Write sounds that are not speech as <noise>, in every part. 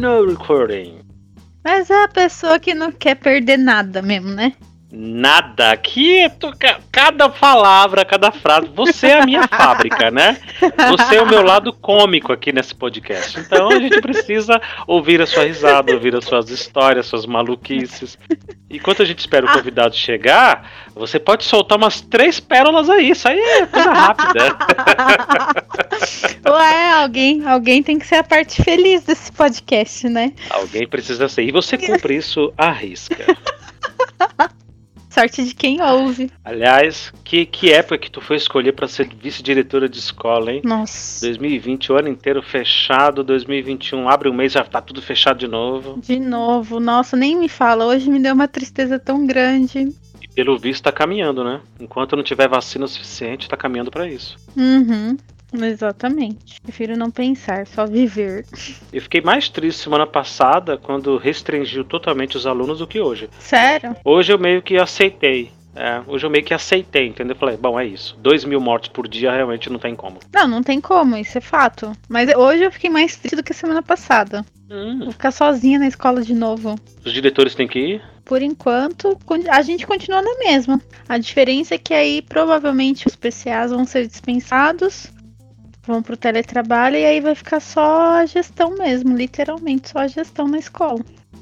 no recording. Mas é a pessoa que não quer perder nada mesmo, né? Nada. Aqui é tu- cada palavra, cada frase. Você é a minha <laughs> fábrica, né? Você é o meu lado cômico aqui nesse podcast. Então a gente precisa ouvir a sua risada, ouvir as suas histórias, suas maluquices. Enquanto a gente espera o convidado chegar, você pode soltar umas três pérolas aí. Isso aí é coisa rápida. <laughs> <laughs> Ué, alguém, alguém tem que ser a parte feliz desse podcast, né? Alguém precisa ser. E você cumpre isso à risca. <laughs> Sorte de quem ouve. Aliás, que, que época que tu foi escolher para ser vice-diretora de escola, hein? Nossa. 2020, o ano inteiro fechado, 2021 abre um mês, já tá tudo fechado de novo. De novo, nossa, nem me fala. Hoje me deu uma tristeza tão grande. E pelo visto tá caminhando, né? Enquanto não tiver vacina o suficiente, tá caminhando para isso. Uhum. Exatamente. Prefiro não pensar, só viver. Eu fiquei mais triste semana passada quando restringiu totalmente os alunos do que hoje. Sério? Hoje eu meio que aceitei. É, hoje eu meio que aceitei, entendeu? Falei, bom, é isso. 2 mil mortes por dia realmente não tem como. Não, não tem como, isso é fato. Mas hoje eu fiquei mais triste do que semana passada. Hum, Vou ficar sozinha na escola de novo. os diretores têm que ir? Por enquanto, a gente continua na mesma. A diferença é que aí provavelmente os PCAs vão ser dispensados, vão pro teletrabalho e aí vai ficar só a gestão mesmo, literalmente só a gestão na escola.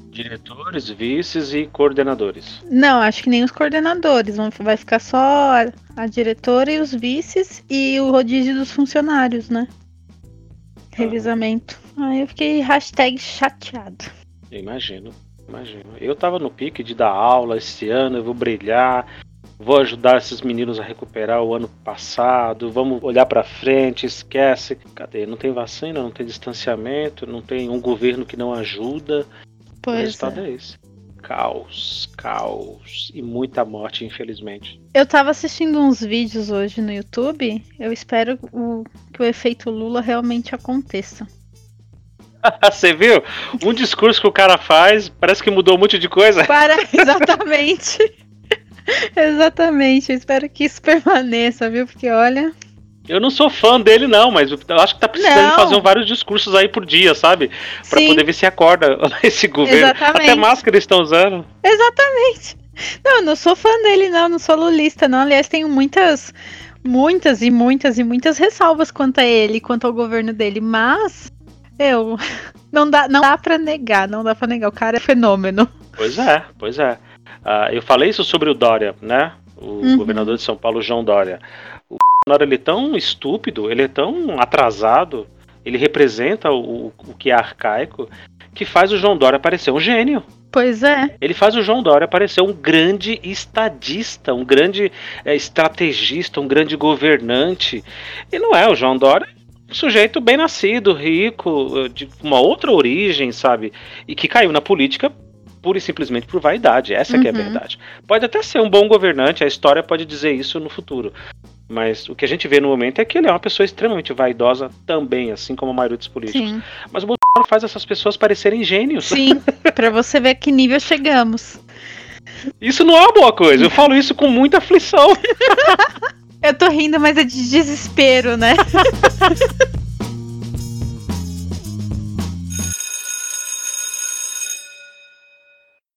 Diretores, vices e coordenadores. Não, acho que nem os coordenadores, vão, vai ficar só a, a diretora e os vices e o rodízio dos funcionários, né? Revisamento. Aí eu fiquei hashtag chateado. Eu imagino, imagino. Eu tava no pique de dar aula esse ano, eu vou brilhar, vou ajudar esses meninos a recuperar o ano passado, vamos olhar pra frente, esquece. Cadê? Não tem vacina, não tem distanciamento, não tem um governo que não ajuda. o Pois resultado é. é esse. Caos, caos e muita morte, infelizmente. Eu tava assistindo uns vídeos hoje no YouTube. Eu espero o- que o efeito Lula realmente aconteça. <laughs> Você viu? Um discurso que o cara faz, parece que mudou um monte de coisa. Para, <laughs> exatamente. <laughs> exatamente. Eu espero que isso <laughs> permaneça, viu? Porque olha. Eu não sou fã dele, não, mas eu acho que tá precisando Não. fazer vários discursos aí por dia, sabe? Pra sim, poder ver se acorda <laughs> esse governo. Exatamente. Até máscara eles estão usando. exatamente. Não, eu não sou fã dele, não. Não sou lulista, não. Aliás, tenho muitas, muitas e muitas e muitas ressalvas quanto a ele, quanto ao governo dele. Mas eu não dá, não dá para negar, não dá para negar. O cara é fenômeno. Pois é, pois é. Ah, eu falei isso sobre o Dória, né? O Uhum. governador de São Paulo, João Dória. O Bolsonaro ele é tão estúpido, ele é tão atrasado, ele representa o, o que é arcaico, que faz o João Dória parecer um gênio. Pois é. Ele faz o João Dória parecer um grande estadista, um grande eh, estrategista, um grande governante. E não é, o João Dória é um sujeito bem nascido, rico, de uma outra origem, sabe? E que caiu na política pura e simplesmente por vaidade. Essa que é a Uhum. verdade. Pode até ser um bom governante, a história pode dizer isso no futuro. Mas o que a gente vê no momento é que ele é uma pessoa extremamente vaidosa também, assim como a maioria dos políticos. Sim. Mas o Bolsonaro faz essas pessoas parecerem gênios. Sim. <laughs> Pra você ver a que nível chegamos. Isso não é uma boa coisa. Eu falo isso com muita aflição. <laughs> Eu tô rindo, mas é de desespero, né? <laughs>